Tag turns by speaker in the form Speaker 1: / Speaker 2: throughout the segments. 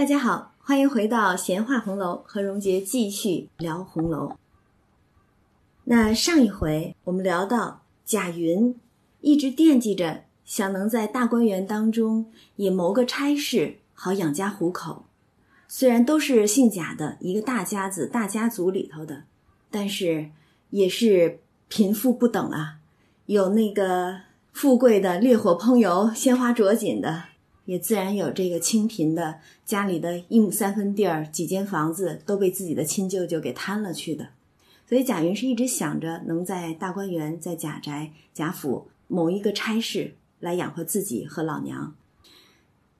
Speaker 1: 大家好，欢迎回到闲话红楼，和荣杰继续聊红楼。那上一回我们聊到贾云一直惦记着，想能在大观园当中也谋个差事，好养家糊口。虽然都是姓贾的一个大家子、大家族里头的，但是也是贫富不等啊。有那个富贵的烈火烹油、鲜花着锦的。也自然有这个清贫的家里的一亩三分地儿、几间房子都被自己的亲舅舅给贪了去的，所以贾云是一直想着能在大观园、在贾宅、贾府某一个差事来养活自己和老娘。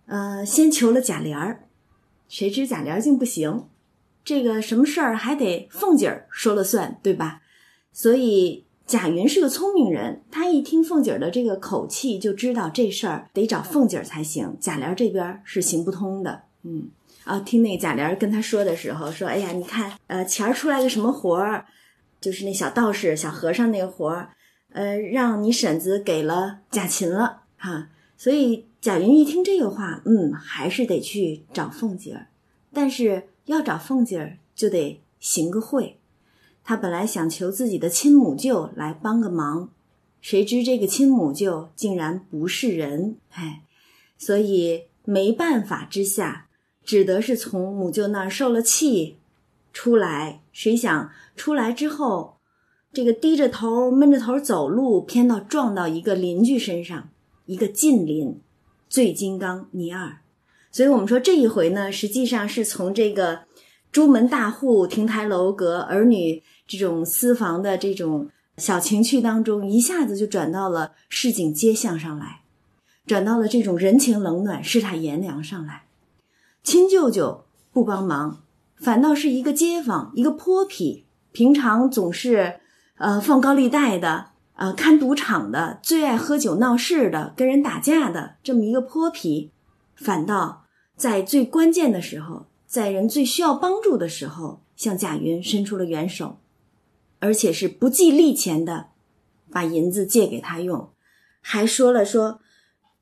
Speaker 1: 呃，先求了贾琏儿，谁知贾琏儿竟不行，这个什么事儿还得凤姐儿说了算，对吧？所以。贾云是个聪明人，他一听凤姐儿的这个口气，就知道这事儿得找凤姐儿才行。贾琏这边是行不通的。嗯，啊，听那贾琏跟他说的时候，说：“哎呀，你看，呃，前儿出来个什么活儿，就是那小道士、小和尚那个活儿，呃，让你婶子给了贾琴了，哈。所以贾云一听这个话，嗯，还是得去找凤姐儿，但是要找凤姐儿，就得行个会。”他本来想求自己的亲母舅来帮个忙，谁知这个亲母舅竟然不是人，哎，所以没办法之下，只得是从母舅那儿受了气出来。谁想出来之后，这个低着头闷着头走路，偏到撞到一个邻居身上，一个近邻，醉金刚尼二。所以我们说这一回呢，实际上是从这个朱门大户、亭台楼阁、儿女。这种私房的这种小情趣当中，一下子就转到了市井街巷上来，转到了这种人情冷暖、世态炎凉上来。亲舅舅不帮忙，反倒是一个街坊，一个泼皮，平常总是呃放高利贷的，呃看赌场的，最爱喝酒闹事的，跟人打架的这么一个泼皮，反倒在最关键的时候，在人最需要帮助的时候，向贾云伸出了援手。而且是不计利钱的，把银子借给他用，还说了说，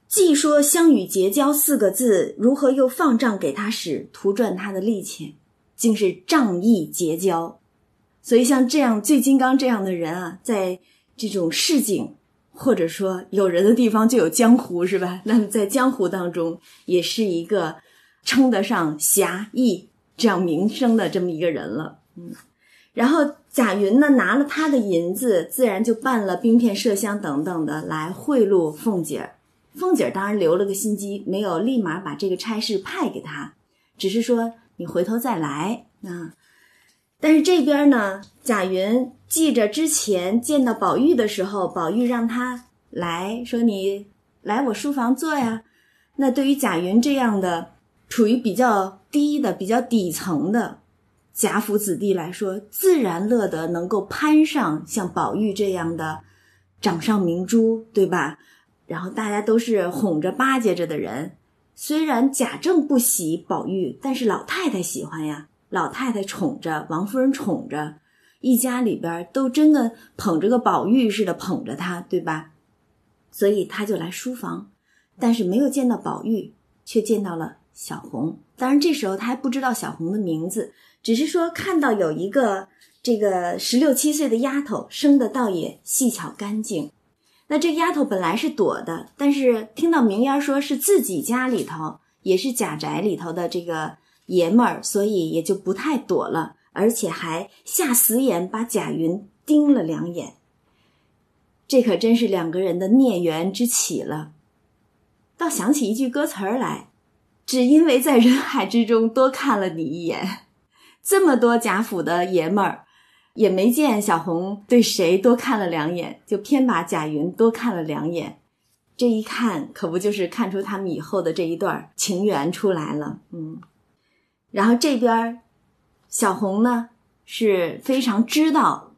Speaker 1: 既说相与结交四个字，如何又放账给他使，图赚他的利钱，竟是仗义结交。所以像这样醉金刚这样的人啊，在这种市井或者说有人的地方就有江湖，是吧？那么在江湖当中，也是一个称得上侠义这样名声的这么一个人了，嗯。然后贾云呢拿了他的银子，自然就办了冰片、麝香等等的来贿赂凤姐儿。凤姐儿当然留了个心机，没有立马把这个差事派给他，只是说你回头再来啊。但是这边呢，贾云记着之前见到宝玉的时候，宝玉让他来说你来我书房坐呀。那对于贾云这样的处于比较低的、比较底层的。贾府子弟来说，自然乐得能够攀上像宝玉这样的掌上明珠，对吧？然后大家都是哄着巴结着的人。虽然贾政不喜宝玉，但是老太太喜欢呀。老太太宠着，王夫人宠着，一家里边都真的捧着个宝玉似的捧着他，对吧？所以他就来书房，但是没有见到宝玉，却见到了小红。当然这时候他还不知道小红的名字。只是说看到有一个这个十六七岁的丫头生的倒也细巧干净，那这丫头本来是躲的，但是听到明烟说是自己家里头也是贾宅里头的这个爷们儿，所以也就不太躲了，而且还下死眼把贾云盯了两眼。这可真是两个人的孽缘之起了。倒想起一句歌词儿来，只因为在人海之中多看了你一眼。这么多贾府的爷们儿，也没见小红对谁多看了两眼，就偏把贾云多看了两眼。这一看，可不就是看出他们以后的这一段情缘出来了？嗯。然后这边小红呢是非常知道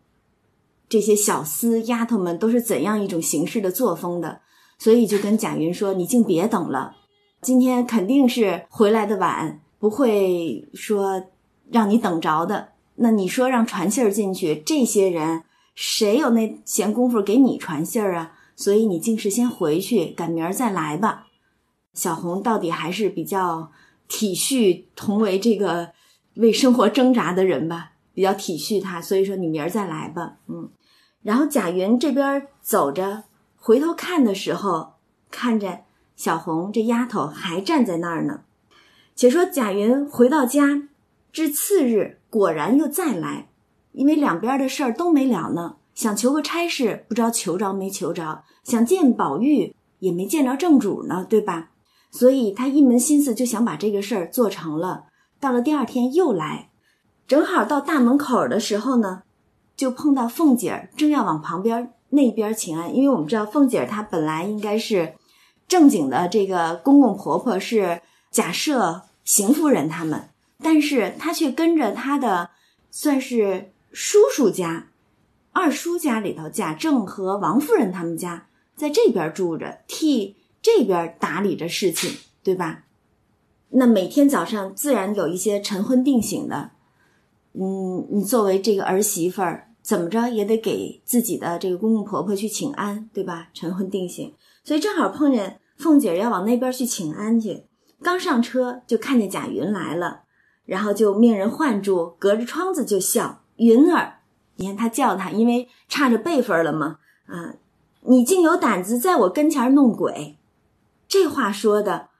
Speaker 1: 这些小厮丫头们都是怎样一种行事的作风的，所以就跟贾云说：“你竟别等了，今天肯定是回来的晚，不会说。”让你等着的，那你说让传信儿进去，这些人谁有那闲工夫给你传信儿啊？所以你竟是先回去，赶明儿再来吧。小红到底还是比较体恤同为这个为生活挣扎的人吧，比较体恤他，所以说你明儿再来吧，嗯。然后贾云这边走着，回头看的时候，看着小红这丫头还站在那儿呢。且说贾云回到家，至次日果然又再来，因为两边的事儿都没了呢，想求个差事，不知道求着没求着；想见宝玉，也没见着正主呢，对吧？所以他一门心思就想把这个事儿做成了。到了第二天又来，正好到大门口的时候呢。就碰到凤姐儿正要往旁边那边请安，因为我们知道凤姐儿她本来应该是正经的这个公公婆婆是贾赦、邢夫人他们，但是她却跟着她的算是叔叔家、二叔家里头，贾政和王夫人他们家在这边住着，替这边打理着事情，对吧？那每天早上自然有一些晨昏定省的，嗯，你作为这个儿媳妇儿。怎么着也得给自己的这个公公婆婆去请安，对吧？晨昏定省，所以正好碰见凤姐要往那边去请安去。刚上车就看见贾云来了，然后就命人唤住，隔着窗子就笑：“云儿，你看他叫他，因为差着辈分了嘛。啊，你竟有胆子在我跟前弄鬼！”这话说的，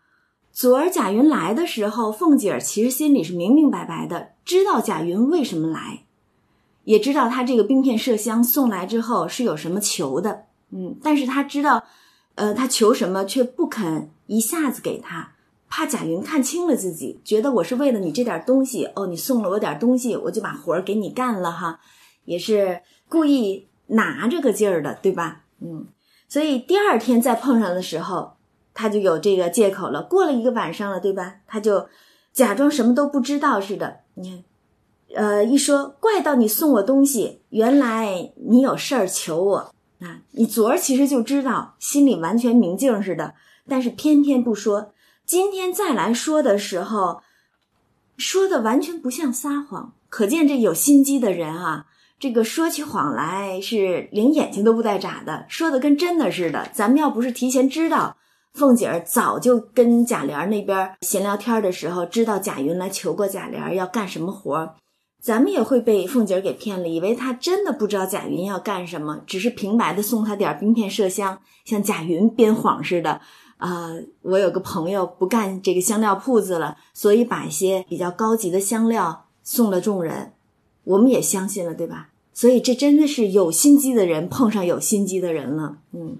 Speaker 1: 昨儿贾云来的时候，凤姐儿其实心里是明明白白的，知道贾云为什么来。也知道他这个冰片麝香送来之后是有什么求的，嗯，但是他知道，呃，他求什么却不肯一下子给他，怕贾云看清了自己，觉得我是为了你这点东西，哦，你送了我点东西，我就把活儿给你干了哈，也是故意拿这个劲儿的，对吧？嗯，所以第二天再碰上的时候，他就有这个借口了。过了一个晚上了，对吧？他就假装什么都不知道似的，你看。呃，一说怪到你送我东西，原来你有事儿求我啊！你昨儿其实就知道，心里完全明镜似的，但是偏偏不说。今天再来说的时候，说的完全不像撒谎，可见这有心机的人啊，这个说起谎来是连眼睛都不带眨的，说的跟真的似的。咱们要不是提前知道，凤姐儿早就跟贾琏那边闲聊天的时候，知道贾云来求过贾琏要干什么活儿。咱们也会被凤姐儿给骗了，以为她真的不知道贾云要干什么，只是平白的送他点冰片麝香，像贾云编谎似的。啊，我有个朋友不干这个香料铺子了，所以把一些比较高级的香料送了众人，我们也相信了，对吧？所以这真的是有心机的人碰上有心机的人了，嗯。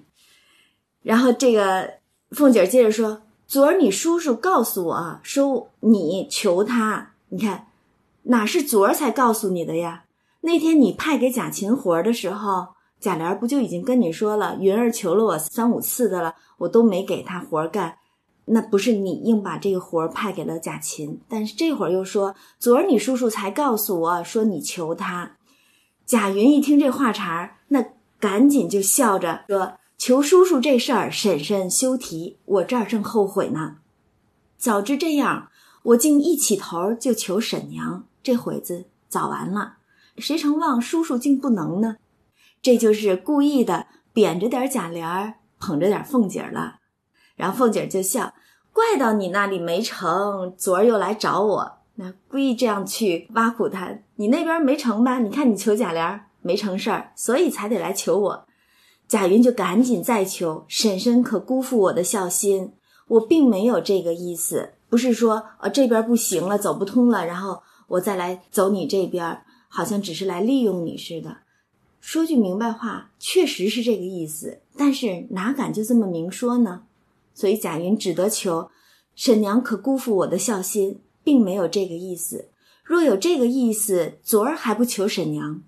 Speaker 1: 然后这个凤姐接着说：“昨儿你叔叔告诉我说你求他，你看。”哪是昨儿才告诉你的呀？那天你派给贾琴活的时候，贾琏不就已经跟你说了？云儿求了我三五次的了，我都没给他活干。那不是你硬把这个活派给了贾琴，但是这会儿又说昨儿你叔叔才告诉我说你求他。贾云一听这话茬儿，那赶紧就笑着说：“求叔叔这事儿，婶婶休提，我这儿正后悔呢。早知这样，我竟一起头就求婶娘。”这会子早完了，谁成望叔叔竟不能呢？这就是故意的，贬着点贾琏，捧着点凤姐儿了。然后凤姐儿就笑，怪到你那里没成，昨儿又来找我，那故意这样去挖苦他。你那边没成吧？你看你求贾琏没成事儿，所以才得来求我。贾云就赶紧再求婶婶，可辜负我的孝心？我并没有这个意思，不是说呃这边不行了，走不通了，然后。我再来走你这边，好像只是来利用你似的。说句明白话，确实是这个意思，但是哪敢就这么明说呢？所以贾云只得求沈娘可辜负我的孝心，并没有这个意思。若有这个意思，昨儿还不求沈娘？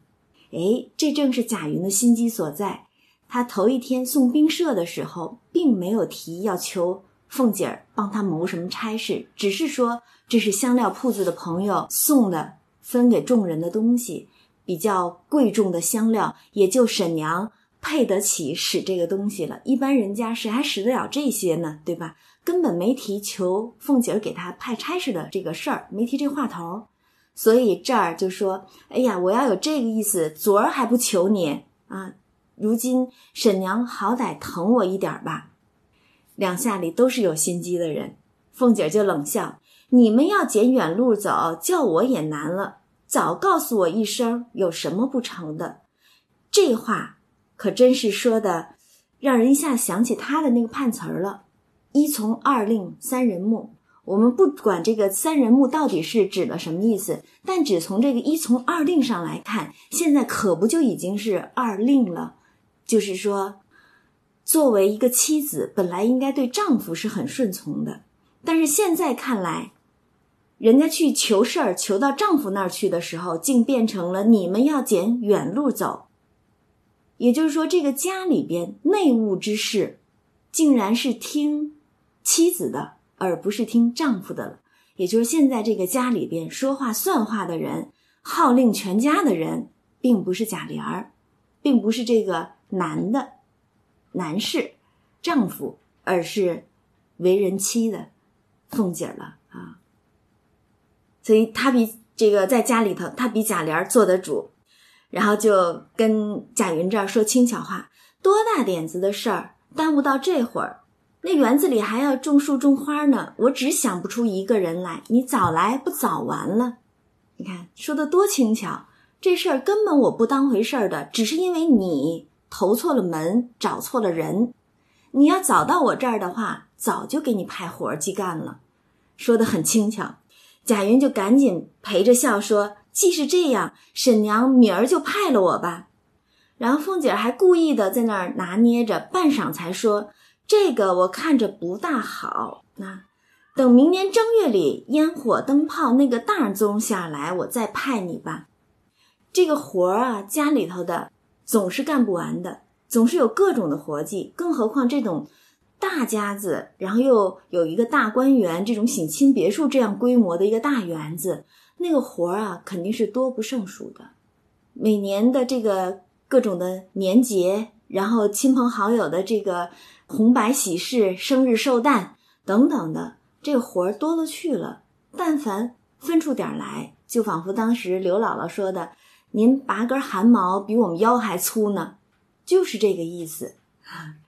Speaker 1: 哎，这正是贾云的心机所在。他头一天送兵社的时候，并没有提要求凤姐儿帮他谋什么差事，只是说。这是香料铺子的朋友送的，分给众人的东西，比较贵重的香料，也就沈娘配得起使这个东西了。一般人家谁还使得了这些呢？对吧？根本没提求凤姐儿给他派差事的这个事儿，没提这话头。所以这儿就说：“哎呀，我要有这个意思，昨儿还不求你啊！如今沈娘好歹疼我一点吧。”两下里都是有心机的人，凤姐儿就冷笑。你们要捡远路走，叫我也难了。早告诉我一声，有什么不成的？这话可真是说的，让人一下想起他的那个判词儿了。一从二令三人木，我们不管这个三人木到底是指的什么意思，但只从这个一从二令上来看，现在可不就已经是二令了？就是说，作为一个妻子，本来应该对丈夫是很顺从的，但是现在看来。人家去求事儿，求到丈夫那儿去的时候，竟变成了你们要捡远路走。也就是说，这个家里边内务之事，竟然是听妻子的，而不是听丈夫的了。也就是现在这个家里边说话算话的人，号令全家的人，并不是贾琏儿，并不是这个男的男士丈夫，而是为人妻的凤姐了啊。所以他比这个在家里头，他比贾琏做得主，然后就跟贾云这儿说轻巧话：多大点子的事儿，耽误到这会儿，那园子里还要种树种花呢，我只想不出一个人来，你早来不早完了？你看说的多轻巧，这事儿根本我不当回事儿的，只是因为你投错了门，找错了人。你要早到我这儿的话，早就给你派活儿去干了。说的很轻巧。贾云就赶紧陪着笑说：“既是这样，沈娘明儿就派了我吧。”然后凤姐还故意的在那儿拿捏着，半晌才说：“这个我看着不大好。那等明年正月里烟火灯泡那个大宗下来，我再派你吧。这个活儿啊，家里头的总是干不完的，总是有各种的活计，更何况这种。”大家子，然后又有一个大观园，这种省亲别墅这样规模的一个大园子，那个活儿啊，肯定是多不胜数的。每年的这个各种的年节，然后亲朋好友的这个红白喜事、生日寿诞等等的，这个活儿多了去了。但凡分出点儿来，就仿佛当时刘姥姥说的：“您拔根汗毛比我们腰还粗呢。”就是这个意思。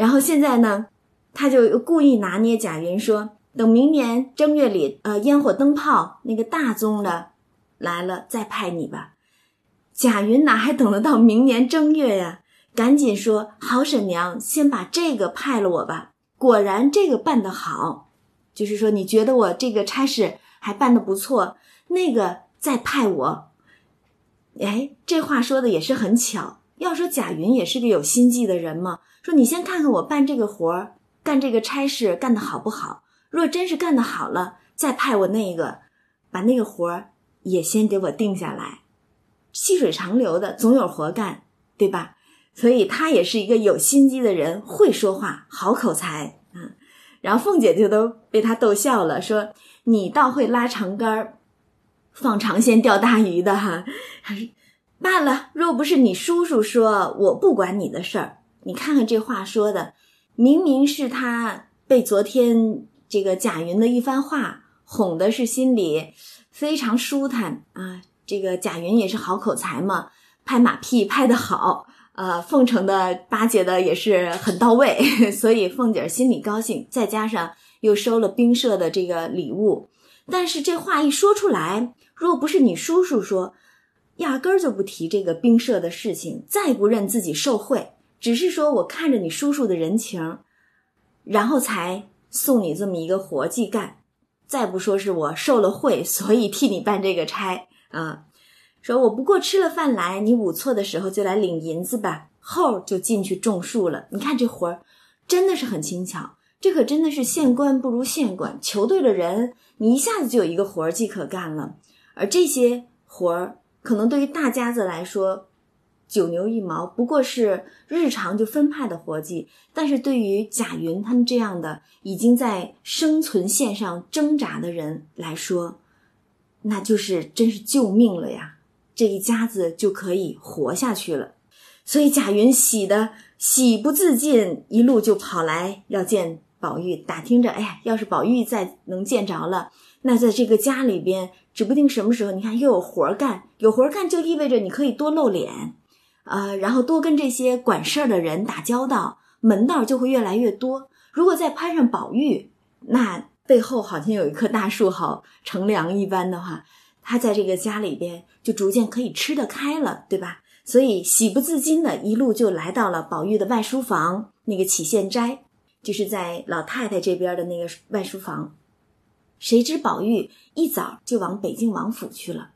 Speaker 1: 然后现在呢，他就故意拿捏贾云说：“等明年正月里，呃，烟火灯泡那个大宗的来了，再派你吧。”贾云哪还等得到明年正月呀？赶紧说：“好，婶娘，先把这个派了我吧。”果然这个办得好，就是说你觉得我这个差事还办得不错，那个再派我。哎，这话说的也是很巧。要说贾云也是个有心计的人嘛。说你先看看我办这个活儿，干这个差事干得好不好？若真是干得好了，再派我那个，把那个活儿也先给我定下来。细水长流的，总有活干，对吧？所以他也是一个有心机的人，会说话，好口才啊。然后凤姐就都被他逗笑了，说你倒会拉长杆儿，放长线钓大鱼的哈。罢了，若不是你叔叔说，我不管你的事儿。你看看这话说的，明明是他被昨天这个贾云的一番话哄的，是心里非常舒坦啊。这个贾云也是好口才嘛，拍马屁拍得好，呃，奉承的巴结的也是很到位，所以凤姐心里高兴。再加上又收了冰社的这个礼物，但是这话一说出来，若不是你叔叔说，压根儿就不提这个冰社的事情，再不认自己受贿。只是说，我看着你叔叔的人情，然后才送你这么一个活计干。再不说是我受了贿，所以替你办这个差啊。说我不过吃了饭来，你午错的时候就来领银子吧，后就进去种树了。你看这活儿真的是很轻巧，这可真的是县官不如县官，求对了人，你一下子就有一个活计可干了。而这些活儿，可能对于大家子来说。九牛一毛，不过是日常就分派的活计，但是对于贾云他们这样的已经在生存线上挣扎的人来说，那就是真是救命了呀！这一家子就可以活下去了。所以贾云喜的喜不自禁，一路就跑来要见宝玉，打听着，哎呀，要是宝玉再能见着了，那在这个家里边，指不定什么时候，你看又有活干，有活干就意味着你可以多露脸。呃，然后多跟这些管事儿的人打交道，门道就会越来越多。如果再攀上宝玉，那背后好像有一棵大树，好乘凉一般的话，他在这个家里边就逐渐可以吃得开了，对吧？所以喜不自禁的一路就来到了宝玉的外书房，那个起现斋，就是在老太太这边的那个外书房。谁知宝玉一早就往北静王府去了。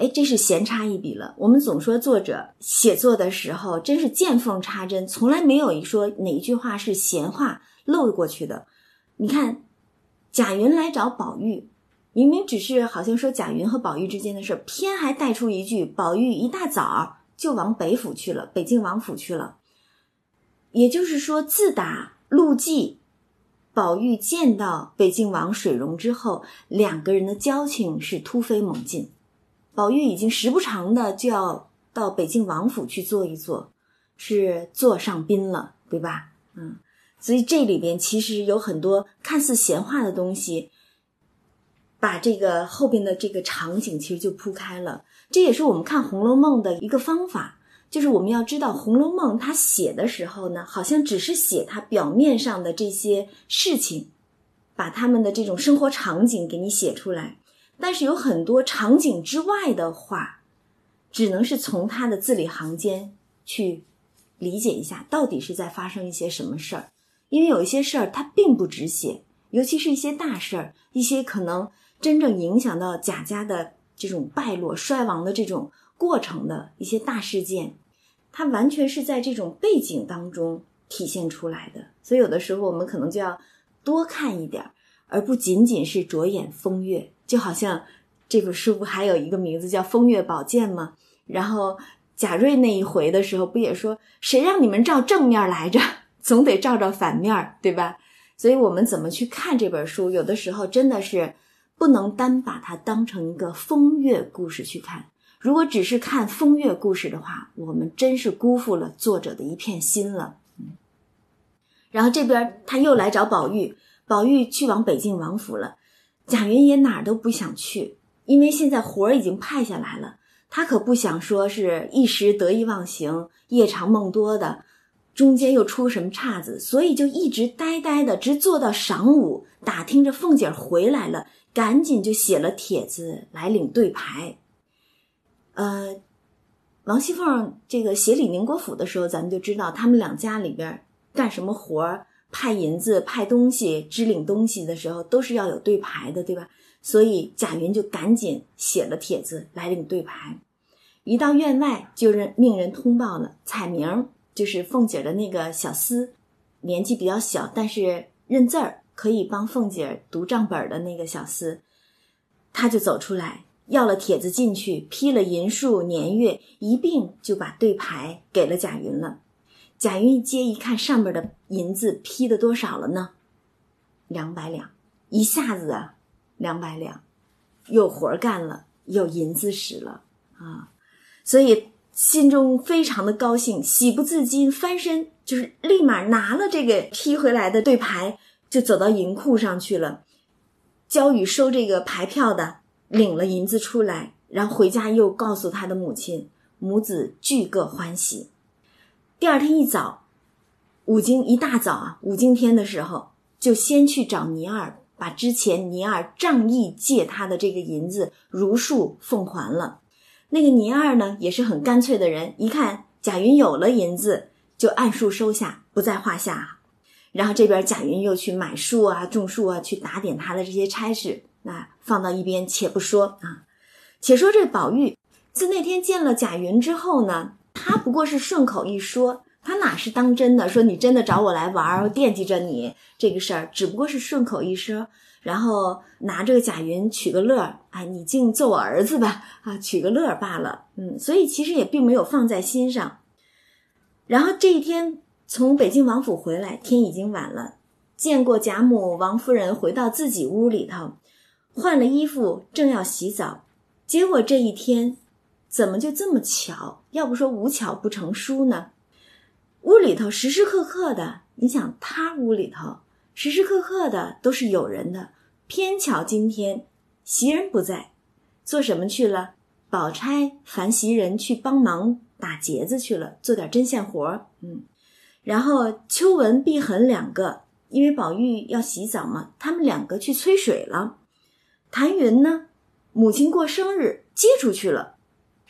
Speaker 1: 哎，这是闲插一笔了。我们总说作者写作的时候真是见缝插针，从来没有一说哪一句话是闲话漏过去的。你看，贾云来找宝玉，明明只是好像说贾云和宝玉之间的事偏还带出一句：宝玉一大早就往北府去了，北静王府去了。也就是说，自打陆记，宝玉见到北静王水溶之后，两个人的交情是突飞猛进。宝玉已经时不常的就要到北京王府去坐一坐，是座上宾了，对吧？嗯，所以这里边其实有很多看似闲话的东西，把这个后边的这个场景其实就铺开了。这也是我们看《红楼梦》的一个方法，就是我们要知道《红楼梦》它写的时候呢，好像只是写它表面上的这些事情，把他们的这种生活场景给你写出来。但是有很多场景之外的话，只能是从他的字里行间去理解一下，到底是在发生一些什么事儿。因为有一些事儿他并不只写，尤其是一些大事儿，一些可能真正影响到贾家的这种败落、衰亡的这种过程的一些大事件，它完全是在这种背景当中体现出来的。所以有的时候我们可能就要多看一点，而不仅仅是着眼风月。就好像这本书不还有一个名字叫《风月宝鉴》吗？然后贾瑞那一回的时候，不也说谁让你们照正面来着，总得照照反面，对吧？所以我们怎么去看这本书，有的时候真的是不能单把它当成一个风月故事去看。如果只是看风月故事的话，我们真是辜负了作者的一片心了。然后这边他又来找宝玉，宝玉去往北静王府了。贾云也哪儿都不想去，因为现在活儿已经派下来了，他可不想说是一时得意忘形、夜长梦多的，中间又出什么岔子，所以就一直呆呆的，直坐到晌午，打听着凤姐儿回来了，赶紧就写了帖子来领对牌。呃，王熙凤这个写李宁国府的时候，咱们就知道他们两家里边干什么活儿。派银子、派东西、支领东西的时候，都是要有对牌的，对吧？所以贾云就赶紧写了帖子来领对牌。一到院外，就认命人通报了彩明，就是凤姐的那个小厮，年纪比较小，但是认字儿，可以帮凤姐读账本的那个小厮，他就走出来要了帖子进去，批了银数、年月，一并就把对牌给了贾云了。贾云一接一看，上面的银子批的多少了呢？两百两，一下子啊，两百两，有活干了，有银子使了啊，所以心中非常的高兴，喜不自禁，翻身就是立马拿了这个批回来的对牌，就走到银库上去了。焦宇收这个牌票的，领了银子出来，然后回家又告诉他的母亲，母子俱各欢喜。第二天一早，五经一大早啊，五经天的时候，就先去找倪二，把之前倪二仗义借他的这个银子如数奉还了。那个倪二呢，也是很干脆的人，一看贾云有了银子，就按数收下，不在话下。然后这边贾云又去买树啊、种树啊，去打点他的这些差事，那放到一边且不说啊。且说这宝玉自那天见了贾云之后呢。他不过是顺口一说，他哪是当真的？说你真的找我来玩儿，惦记着你这个事儿，只不过是顺口一说，然后拿这个贾云取个乐儿。哎，你净做我儿子吧，啊，取个乐儿罢了。嗯，所以其实也并没有放在心上。然后这一天从北京王府回来，天已经晚了，见过贾母、王夫人，回到自己屋里头，换了衣服，正要洗澡，结果这一天。怎么就这么巧？要不说无巧不成书呢？屋里头时时刻刻的，你想他屋里头时时刻刻的都是有人的，偏巧今天袭人不在，做什么去了？宝钗烦袭人去帮忙打结子去了，做点针线活儿。嗯，然后秋文、碧痕两个因为宝玉要洗澡嘛，他们两个去催水了。谭云呢，母亲过生日接出去了。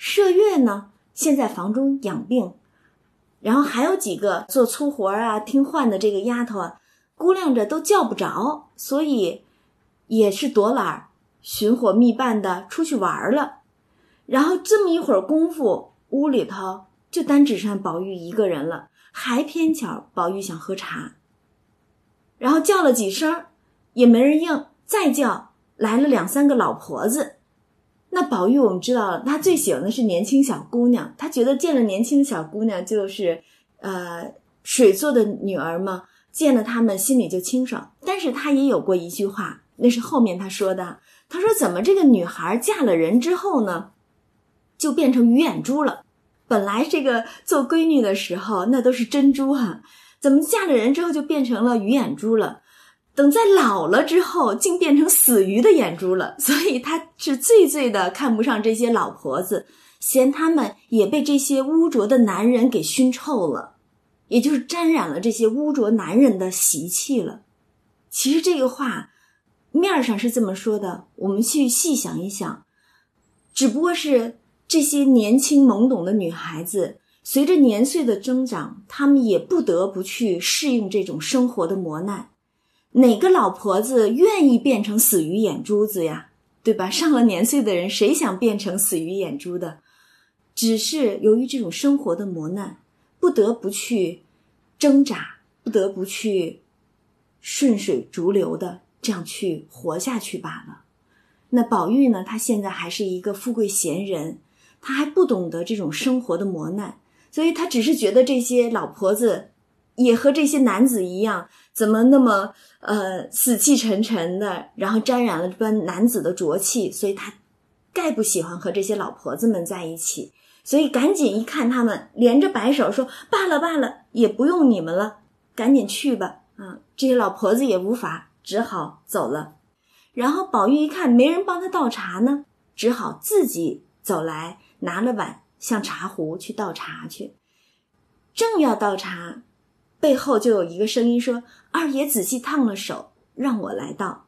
Speaker 1: 麝月呢，现在房中养病。然后还有几个做粗活啊、听唤的这个丫头啊，估量着都叫不着，所以也是躲懒、寻伙觅伴的出去玩了。然后这么一会儿功夫，屋里头就单只剩宝玉一个人了，还偏巧宝玉想喝茶。然后叫了几声，也没人应。再叫来了两三个老婆子。那宝玉我们知道了，他最喜欢的是年轻小姑娘。他觉得见了年轻小姑娘就是，呃，水做的女儿嘛，见了她们心里就清爽。但是他也有过一句话，那是后面他说的。他说：“怎么这个女孩嫁了人之后呢，就变成鱼眼珠了？本来这个做闺女的时候那都是珍珠哈。”怎么嫁了人之后就变成了鱼眼珠了？等在老了之后，竟变成死鱼的眼珠了。所以他是最最的看不上这些老婆子，嫌他们也被这些污浊的男人给熏臭了，也就是沾染了这些污浊男人的习气了。其实这个话面上是这么说的，我们去细想一想，只不过是这些年轻懵懂的女孩子。随着年岁的增长，他们也不得不去适应这种生活的磨难。哪个老婆子愿意变成死鱼眼珠子呀？对吧？上了年岁的人，谁想变成死鱼眼珠的？只是由于这种生活的磨难，不得不去挣扎，不得不去顺水逐流的这样去活下去罢了。那宝玉呢？他现在还是一个富贵闲人，他还不懂得这种生活的磨难。所以他只是觉得这些老婆子也和这些男子一样，怎么那么呃死气沉沉的，然后沾染了这般男子的浊气，所以他概不喜欢和这些老婆子们在一起。所以赶紧一看他们，连着摆手说：“罢了罢了，也不用你们了，赶紧去吧。”啊，这些老婆子也无法，只好走了。然后宝玉一看没人帮他倒茶呢，只好自己走来拿了碗。向茶壶去倒茶去，正要倒茶，背后就有一个声音说：“二爷仔细烫了手，让我来倒。”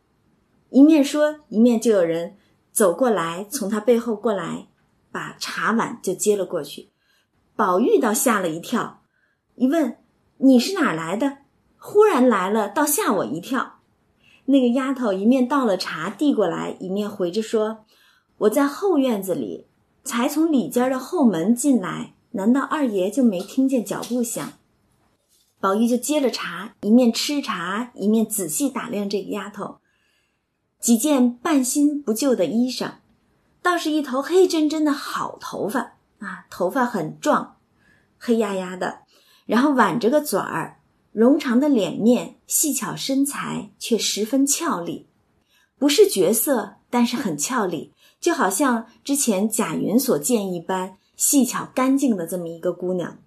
Speaker 1: 一面说，一面就有人走过来，从他背后过来，把茶碗就接了过去。宝玉倒吓了一跳，一问：“你是哪来的？忽然来了，倒吓我一跳。”那个丫头一面倒了茶递过来，一面回着说：“我在后院子里。”才从里间的后门进来，难道二爷就没听见脚步响？宝玉就接了茶，一面吃茶，一面仔细打量这个丫头。几件半新不旧的衣裳，倒是一头黑真真的好头发啊，头发很壮，黑压压的，然后挽着个嘴儿，容长的脸面，细巧身材却十分俏丽，不是绝色，但是很俏丽。就好像之前贾云所见一般细巧干净的这么一个姑娘，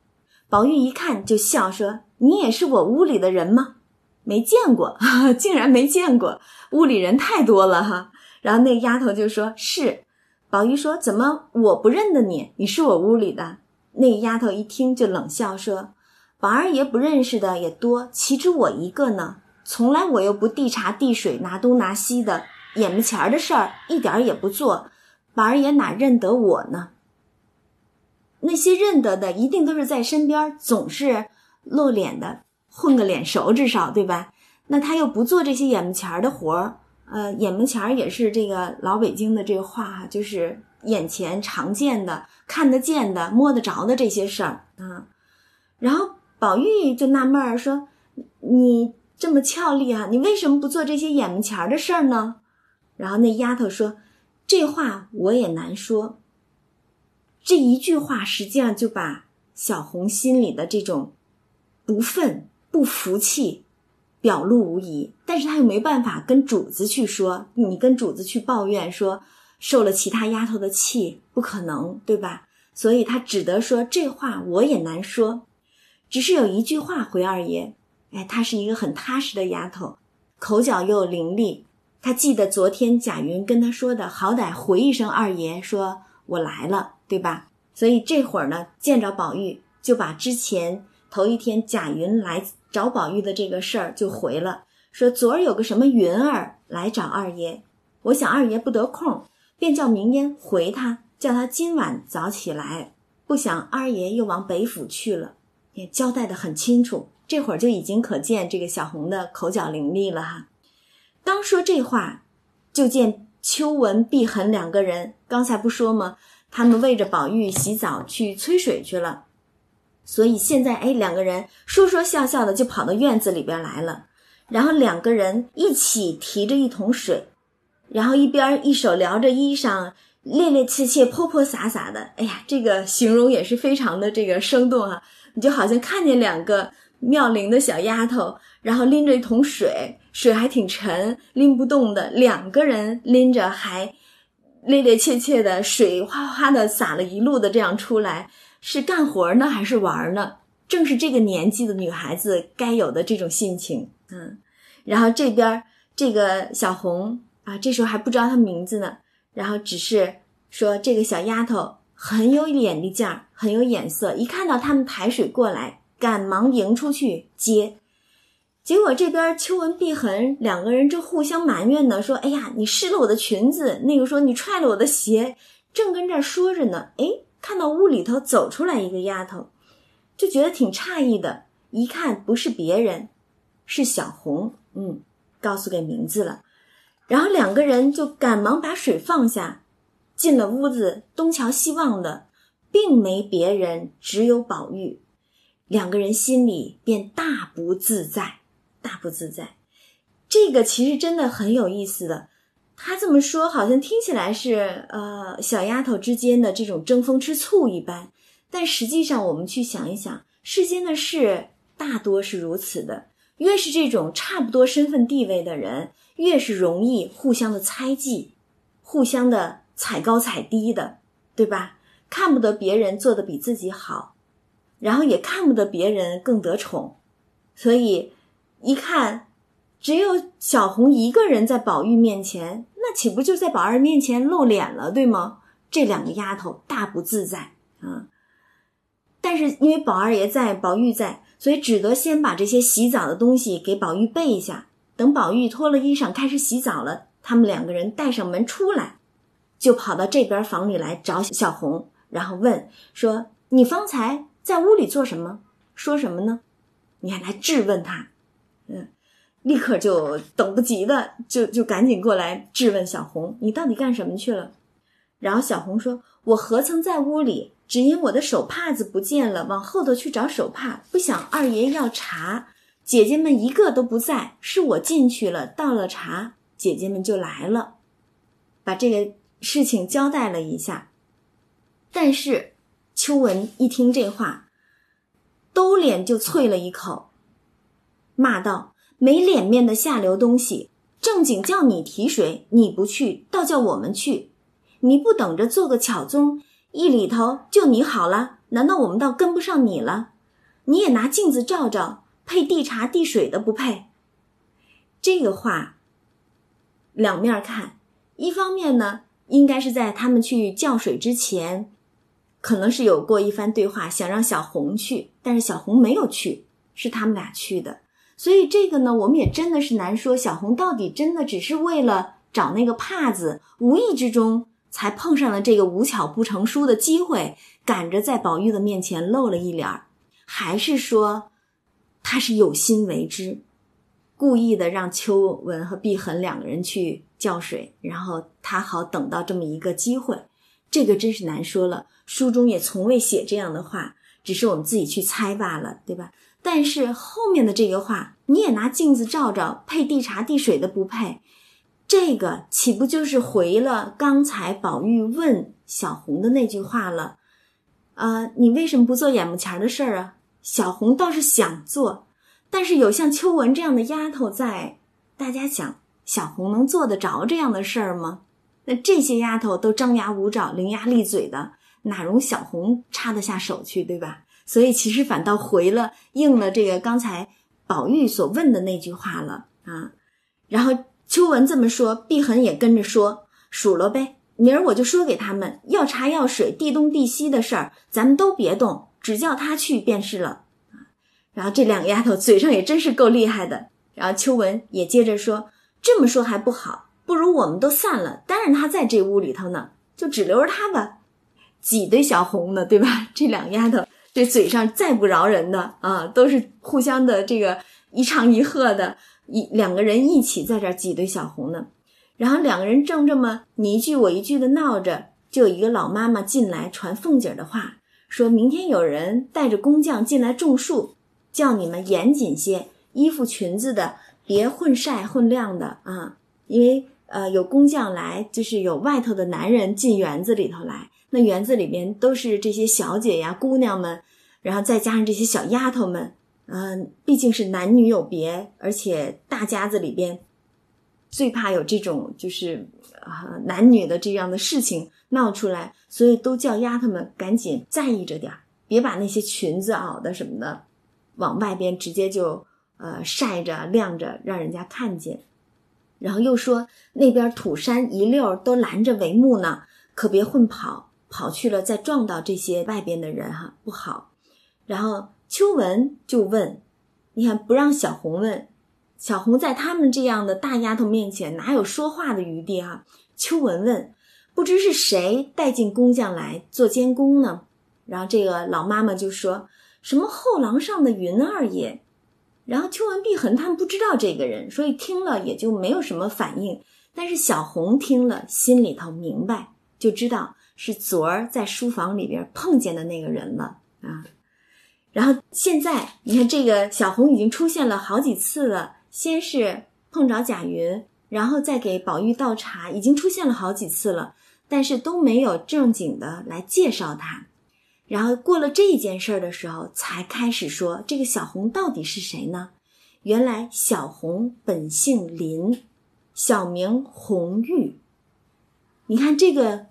Speaker 1: 宝玉一看就笑说：“你也是我屋里的人吗？没见过，竟然没见过，屋里人太多了哈。”然后那丫头就说：“是。”宝玉说：“怎么我不认得你？你是我屋里的。”那丫头一听就冷笑说：“宝二爷不认识的也多，岂止我一个呢？从来我又不递茶递水，拿东拿西的。”眼门前的事儿一点也不做，宝二爷哪认得我呢？那些认得的一定都是在身边，总是露脸的，混个脸熟，至少对吧？那他又不做这些眼门前的活儿，呃，眼门前也是这个老北京的这个话哈，就是眼前常见的、看得见的、摸得着的这些事儿啊。然后宝玉就纳闷儿说：“你这么俏丽啊，你为什么不做这些眼门前的事儿呢？”然后那丫头说：“这话我也难说。”这一句话实际上就把小红心里的这种不忿、不服气表露无遗。但是她又没办法跟主子去说，你跟主子去抱怨说受了其他丫头的气，不可能，对吧？所以她只得说：“这话我也难说。”只是有一句话回二爷：“哎，她是一个很踏实的丫头，口角又伶俐。”他记得昨天贾云跟他说的，好歹回一声二爷，说我来了，对吧？所以这会儿呢，见着宝玉，就把之前头一天贾云来找宝玉的这个事儿就回了，说昨儿有个什么云儿来找二爷，我想二爷不得空，便叫明烟回他，叫他今晚早起来。不想二爷又往北府去了，也交代的很清楚。这会儿就已经可见这个小红的口角伶俐了哈。刚说这话，就见秋文、碧痕两个人，刚才不说吗？他们为着宝玉洗澡去催水去了。所以现在，哎，两个人说说笑笑的就跑到院子里边来了，然后两个人一起提着一桶水，然后一边一手撩着衣裳，趔趔趄趄、泼泼洒洒的。哎呀，这个形容也是非常的这个生动哈，你就好像看见两个妙龄的小丫头，然后拎着一桶水，水还挺沉，拎不动的，两个人拎着还趔趔趄趄的，水哗哗的洒了一路的这样出来。是干活呢还是玩呢？正是这个年纪的女孩子该有的这种心情，嗯。然后这边这个小红啊，这时候还不知道她名字呢，然后只是说这个小丫头很有眼力劲儿，很有眼色，一看到他们抬水过来，赶忙迎出去接。结果这边秋文碧痕两个人正互相埋怨呢，说：“哎呀，你湿了我的裙子。”那个说：“你踹了我的鞋。”正跟这儿说着呢，哎。看到屋里头走出来一个丫头，就觉得挺诧异的。一看不是别人，是小红。嗯，告诉给名字了。然后两个人就赶忙把水放下，进了屋子，东瞧西望的，并没别人，只有宝玉。两个人心里便大不自在，大不自在。这个其实真的很有意思的。他这么说，好像听起来是呃小丫头之间的这种争风吃醋一般，但实际上我们去想一想，世间的事大多是如此的。越是这种差不多身份地位的人，越是容易互相的猜忌，互相的踩高踩低的，对吧？看不得别人做的比自己好，然后也看不得别人更得宠，所以一看。只有小红一个人在宝玉面前，那岂不就在宝二面前露脸了，对吗？这两个丫头大不自在啊！但是因为宝二爷在，宝玉在，所以只得先把这些洗澡的东西给宝玉备一下。等宝玉脱了衣裳开始洗澡了，他们两个人带上门出来，就跑到这边房里来找小红，然后问说：“你方才在屋里做什么？说什么呢？”你还来质问他，立刻就等不及的，就就赶紧过来质问小红：“你到底干什么去了？”然后小红说：“我何曾在屋里？只因我的手帕子不见了，往后头去找手帕，不想二爷要茶，姐姐们一个都不在，是我进去了，倒了茶，姐姐们就来了，把这个事情交代了一下。但是秋文一听这话，兜脸就啐了一口，骂道。”没脸面的下流东西！正经叫你提水，你不去，倒叫我们去。你不等着做个巧宗，一里头就你好了？难道我们倒跟不上你了？你也拿镜子照照，配递茶递水的不配？这个话两面看，一方面呢，应该是在他们去叫水之前，可能是有过一番对话，想让小红去，但是小红没有去，是他们俩去的。所以这个呢，我们也真的是难说。小红到底真的只是为了找那个帕子，无意之中才碰上了这个无巧不成书的机会，赶着在宝玉的面前露了一脸儿，还是说他是有心为之，故意的让秋文和碧痕两个人去叫水，然后他好等到这么一个机会？这个真是难说了。书中也从未写这样的话，只是我们自己去猜罢了，对吧？但是后面的这个话，你也拿镜子照照，配递茶递水的不配，这个岂不就是回了刚才宝玉问小红的那句话了？啊，你为什么不做眼目前的事儿啊？小红倒是想做，但是有像秋文这样的丫头在，大家想，小红能做得着这样的事儿吗？那这些丫头都张牙舞爪、伶牙俐嘴的，哪容小红插得下手去，对吧？所以其实反倒回了应了这个刚才宝玉所问的那句话了啊，然后秋文这么说，碧痕也跟着说数了呗，明儿我就说给他们要茶要水地东地西的事儿，咱们都别动，只叫他去便是了啊。然后这两个丫头嘴上也真是够厉害的。然后秋文也接着说：“这么说还不好，不如我们都散了，单让他在这屋里头呢，就只留着他吧。挤兑小红呢，对吧？这两个丫头这嘴上再不饶人的啊，都是互相的这个一唱一和的，一两个人一起在这挤兑小红呢。然后两个人正这么你一句我一句的闹着，就有一个老妈妈进来传凤姐的话，说明天有人带着工匠进来种树，叫你们严谨些。”衣服裙子的别混晒混晾的啊，因为呃有工匠来，就是有外头的男人进园子里头来，那园子里边都是这些小姐呀、姑娘们，然后再加上这些小丫头们，嗯，毕竟是男女有别，而且大家子里边最怕有这种就是啊男女的这样的事情闹出来，所以都叫丫头们赶紧在意着点儿，别把那些裙子袄的什么的往外边直接就。呃，晒着晾着，让人家看见，然后又说那边土山一溜都拦着帷幕呢，可别混跑，跑去了再撞到这些外边的人哈，不好。然后秋文就问，你看不让小红问，小红在他们这样的大丫头面前哪有说话的余地啊？秋文问，不知是谁带进工匠来做监工呢？然后这个老妈妈就说什么后廊上的云二爷。然后秋文碧痕他们不知道这个人，所以听了也就没有什么反应。但是小红听了，心里头明白，就知道是昨儿在书房里边碰见的那个人了啊。然后现在你看，这个小红已经出现了好几次了，先是碰着贾云，然后再给宝玉倒茶，已经出现了好几次了，但是都没有正经的来介绍他。然后过了这件事儿的时候，才开始说这个小红到底是谁呢？原来小红本姓林，小名红玉。你看这个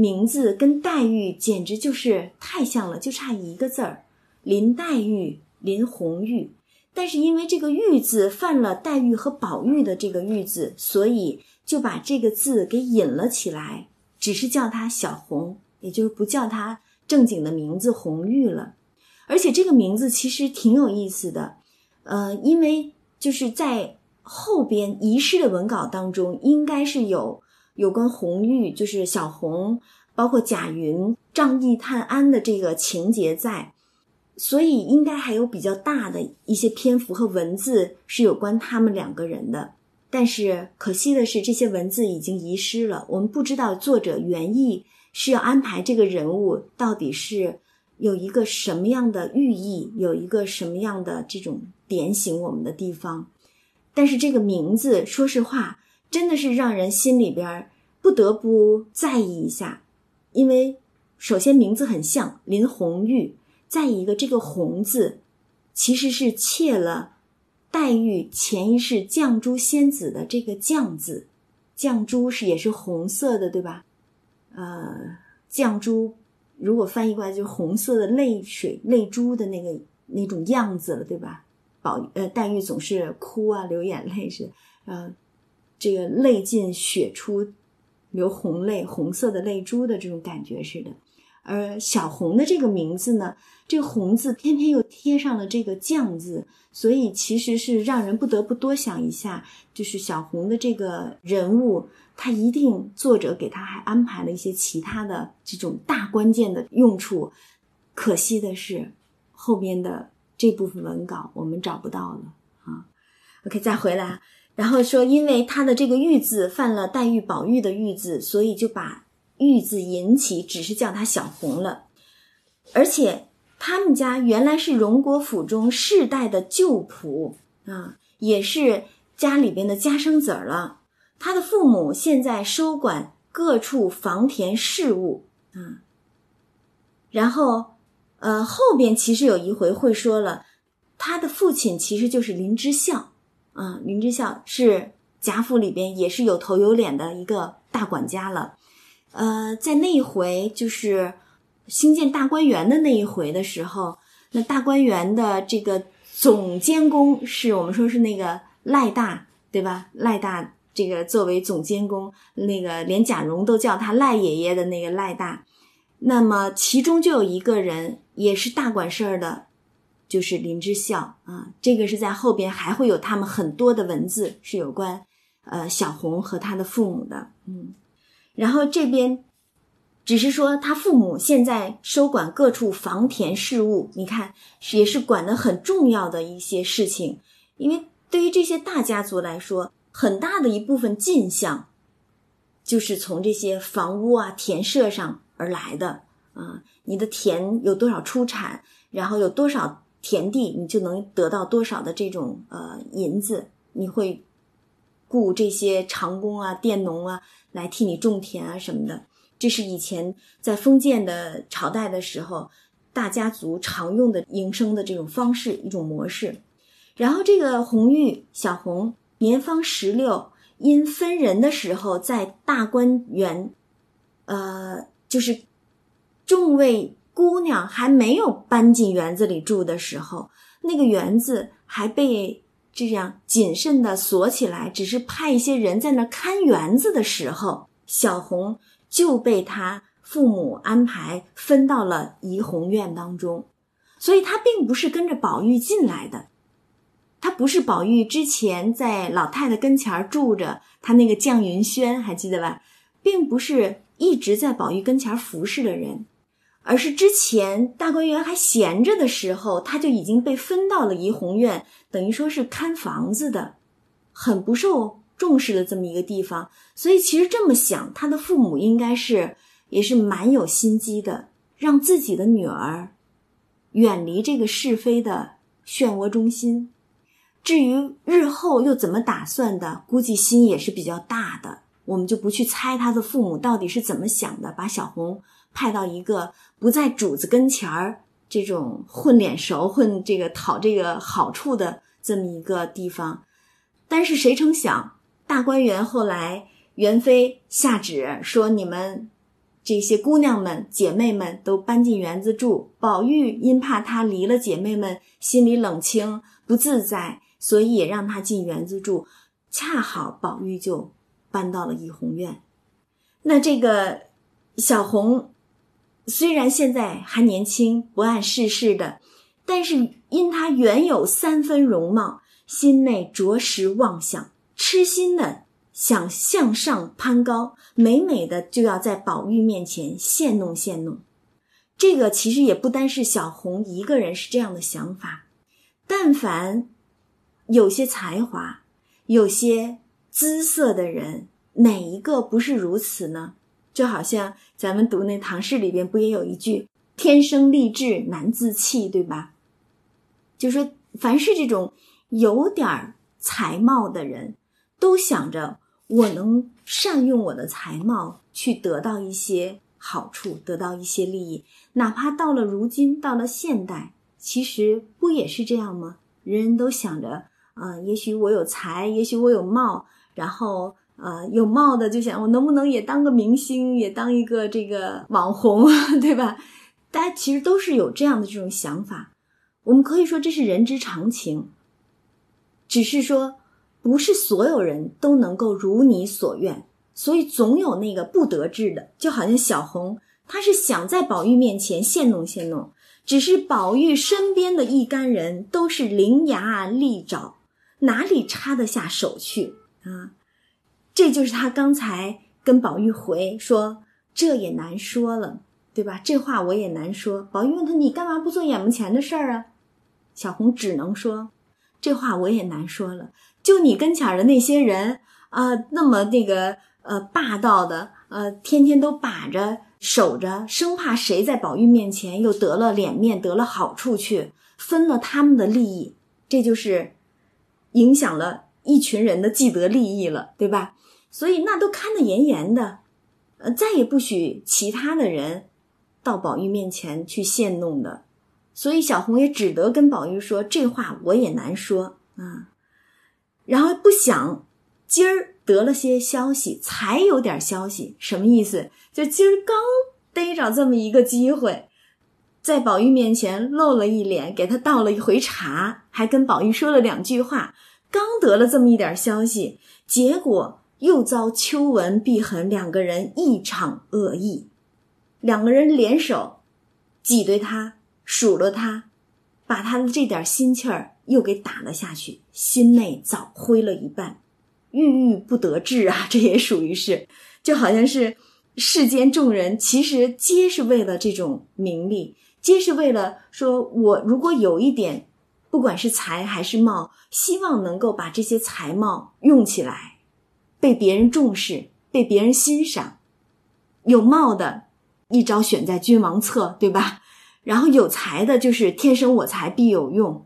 Speaker 1: 名字跟黛玉简直就是太像了，就差一个字儿，林黛玉、林红玉。但是因为这个“玉”字犯了黛玉和宝玉的这个“玉”字，所以就把这个字给隐了起来，只是叫她小红，也就是不叫她。正经的名字红玉了，而且这个名字其实挺有意思的，呃，因为就是在后边遗失的文稿当中，应该是有有关红玉，就是小红，包括贾云仗义探安的这个情节在，所以应该还有比较大的一些篇幅和文字是有关他们两个人的。但是可惜的是，这些文字已经遗失了，我们不知道作者原意。是要安排这个人物到底是有一个什么样的寓意，有一个什么样的这种点醒我们的地方。但是这个名字，说实话，真的是让人心里边不得不在意一下，因为首先名字很像林红玉，再一个这个“红”字其实是窃了黛玉前一世绛珠仙子的这个“绛”字，绛珠是也是红色的，对吧？呃，绛珠，如果翻译过来就是红色的泪水、泪珠的那个那种样子了，对吧？宝呃，黛玉总是哭啊，流眼泪是，呃，这个泪尽血出，流红泪，红色的泪珠的这种感觉似的。而小红的这个名字呢，这个红字偏偏又贴上了这个绛字，所以其实是让人不得不多想一下，就是小红的这个人物。他一定，作者给他还安排了一些其他的这种大关键的用处，可惜的是，后边的这部分文稿我们找不到了啊。OK，再回来，然后说，因为他的这个“玉”字犯了黛玉、宝玉的“玉”字，所以就把“玉”字引起，只是叫他小红了。而且他们家原来是荣国府中世代的旧仆啊，也是家里边的家生子儿了。他的父母现在收管各处房田事务啊，然后，呃，后边其实有一回会说了，他的父亲其实就是林之孝啊，林之孝是贾府里边也是有头有脸的一个大管家了，呃，在那一回就是兴建大观园的那一回的时候，那大观园的这个总监工是我们说是那个赖大，对吧？赖大。这个作为总监工，那个连贾蓉都叫他赖爷爷的那个赖大，那么其中就有一个人也是大管事儿的，就是林之孝啊。这个是在后边还会有他们很多的文字是有关呃小红和他的父母的，嗯。然后这边只是说他父母现在收管各处房田事务，你看也是管的很重要的一些事情，因为对于这些大家族来说，很大的一部分进项就是从这些房屋啊、田舍上而来的啊。你的田有多少出产，然后有多少田地，你就能得到多少的这种呃银子。你会雇这些长工啊、佃农啊来替你种田啊什么的。这是以前在封建的朝代的时候，大家族常用的营生的这种方式一种模式。然后这个红玉小红年方十六，因分人的时候在大观园，呃，就是。众位姑娘还没有搬进园子里住的时候，那个园子还被这样谨慎的锁起来，只是派一些人在那看园子的时候，小红就被他父母安排分到了怡红院当中，所以她并不是跟着宝玉进来的，她不是宝玉之前在老太太跟前住着，她那个绛云轩还记得吧，并不是一直在宝玉跟前服侍的人。而是之前大观园还闲着的时候，他就已经被分到了怡红院，等于说是看房子的，很不受重视的这么一个地方。所以其实这么想，他的父母应该是也是蛮有心机的，让自己的女儿远离这个是非的漩涡中心。至于日后又怎么打算的，估计心也是比较大的。我们就不去猜他的父母到底是怎么想的，把小红。派到一个不在主子跟前儿这种混脸熟、混这个讨这个好处的这么一个地方，但是谁成想，大观园后来元妃下旨说：“你们这些姑娘们、姐妹们都搬进园子住。”宝玉因怕她离了姐妹们，心里冷清不自在，所以也让她进园子住。恰好宝玉就搬到了怡红院。那这个小红。虽然现在还年轻，不谙世事的，但是因他原有三分容貌，心内着实妄想，痴心的想向上攀高，美美的就要在宝玉面前献弄献弄。这个其实也不单是小红一个人是这样的想法，但凡有些才华、有些姿色的人，哪一个不是如此呢？就好像咱们读那唐诗里边不也有一句“天生丽质难自弃”，对吧？就说凡是这种有点才貌的人，都想着我能善用我的才貌去得到一些好处，得到一些利益。哪怕到了如今，到了现代，其实不也是这样吗？人人都想着啊，也许我有才，也许我有貌，然后。啊，有貌的就想我能不能也当个明星，也当一个这个网红，对吧？大家其实都是有这样的这种想法。我们可以说这是人之常情，只是说不是所有人都能够如你所愿，所以总有那个不得志的。就好像小红，她是想在宝玉面前献弄献弄，只是宝玉身边的一干人都是伶牙俐爪，哪里插得下手去啊？这就是他刚才跟宝玉回说，这也难说了，对吧？这话我也难说。宝玉问他：“你干嘛不做眼目前的事儿啊？”小红只能说：“这话我也难说了。就你跟前的那些人啊，那么那个呃霸道的，呃，天天都把着守着，生怕谁在宝玉面前又得了脸面，得了好处去分了他们的利益，这就是影响了一群人的既得利益了，对吧？”所以那都看得严严的，呃，再也不许其他的人到宝玉面前去献弄的。所以小红也只得跟宝玉说：“这话我也难说啊。”然后不想今儿得了些消息，才有点消息，什么意思？就今儿刚逮着这么一个机会，在宝玉面前露了一脸，给他倒了一回茶，还跟宝玉说了两句话。刚得了这么一点消息，结果。又遭秋纹、碧痕两个人一场恶意，两个人联手挤兑他、数落他，把他的这点心气儿又给打了下去，心内早灰了一半，郁郁不得志啊！这也属于是，就好像是世间众人其实皆是为了这种名利，皆是为了说我如果有一点，不管是财还是貌，希望能够把这些才貌用起来，被别人重视，被别人欣赏，有貌的。一招选在君王侧，对吧？然后有才的，就是天生我材必有用，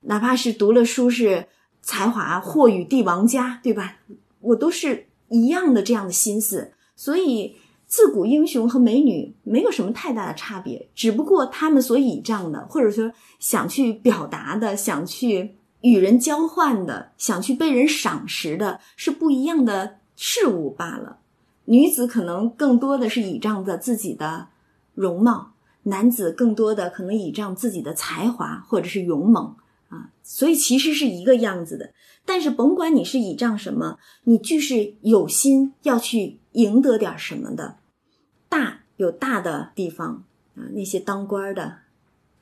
Speaker 1: 哪怕是读了书是才华或与帝王家，对吧？我都是一样的这样的心思。所以自古英雄和美女没有什么太大的差别，只不过他们所倚仗的，或者说想去表达的、想去与人交换的、想去被人赏识的，是不一样的事物罢了。女子可能更多的是倚仗着自己的容貌，男子更多的可能倚仗自己的才华或者是勇猛啊，所以其实是一个样子的。但是甭管你是倚仗什么，你就是有心要去赢得点什么的。大有大的地方啊，那些当官的，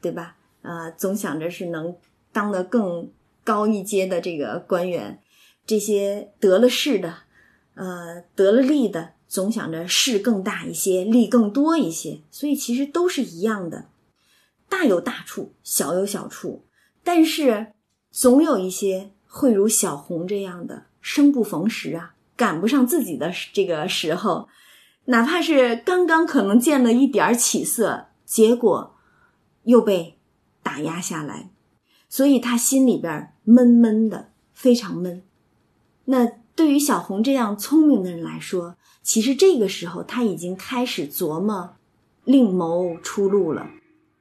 Speaker 1: 对吧？啊，总想着是能当得更高一阶的这个官员，这些得了势的。呃，得了利的，总想着势更大一些，利更多一些，所以其实都是一样的，大有大处，小有小处，但是总有一些会如小红这样的生不逢时啊，赶不上自己的这个时候，哪怕是刚刚可能见了一点起色，结果又被打压下来，所以他心里边闷闷的，非常闷，那。对于小红这样聪明的人来说，其实这个时候他已经开始琢磨另谋出路了。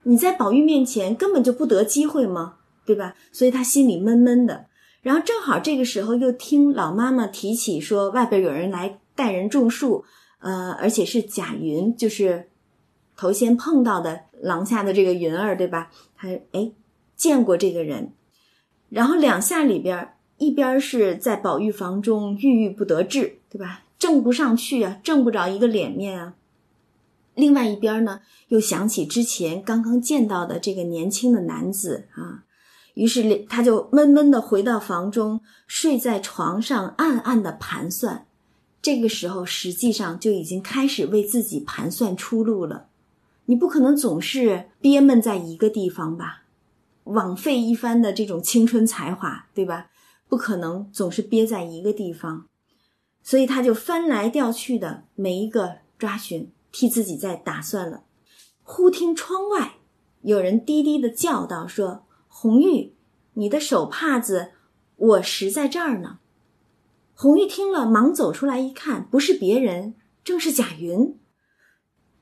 Speaker 1: 你在宝玉面前根本就不得机会吗？对吧？所以他心里闷闷的。然后正好这个时候又听老妈妈提起说外边有人来带人种树，呃，而且是贾云，就是头先碰到的廊下的这个云儿，对吧？他哎见过这个人，然后两下里边。一边是在宝玉房中郁郁不得志，对吧？挣不上去啊，挣不着一个脸面啊。另外一边呢，又想起之前刚刚见到的这个年轻的男子啊，于是他就闷闷的回到房中，睡在床上，暗暗的盘算。这个时候，实际上就已经开始为自己盘算出路了。你不可能总是憋闷在一个地方吧？枉费一番的这种青春才华，对吧？不可能总是憋在一个地方，所以他就翻来调去的每一个抓寻，替自己在打算了。忽听窗外有人低低的叫道：“说红玉，你的手帕子我拾在这儿呢。”红玉听了，忙走出来一看，不是别人，正是贾云。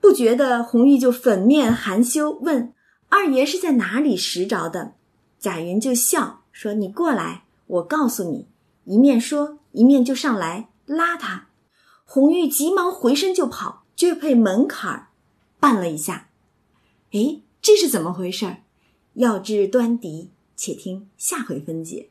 Speaker 1: 不觉得红玉就粉面含羞问：“二爷是在哪里拾着的？”贾云就笑说：“你过来。”我告诉你，一面说一面就上来拉他，红玉急忙回身就跑，却被门槛儿绊了一下。哎，这是怎么回事？要知端倪，且听下回分解。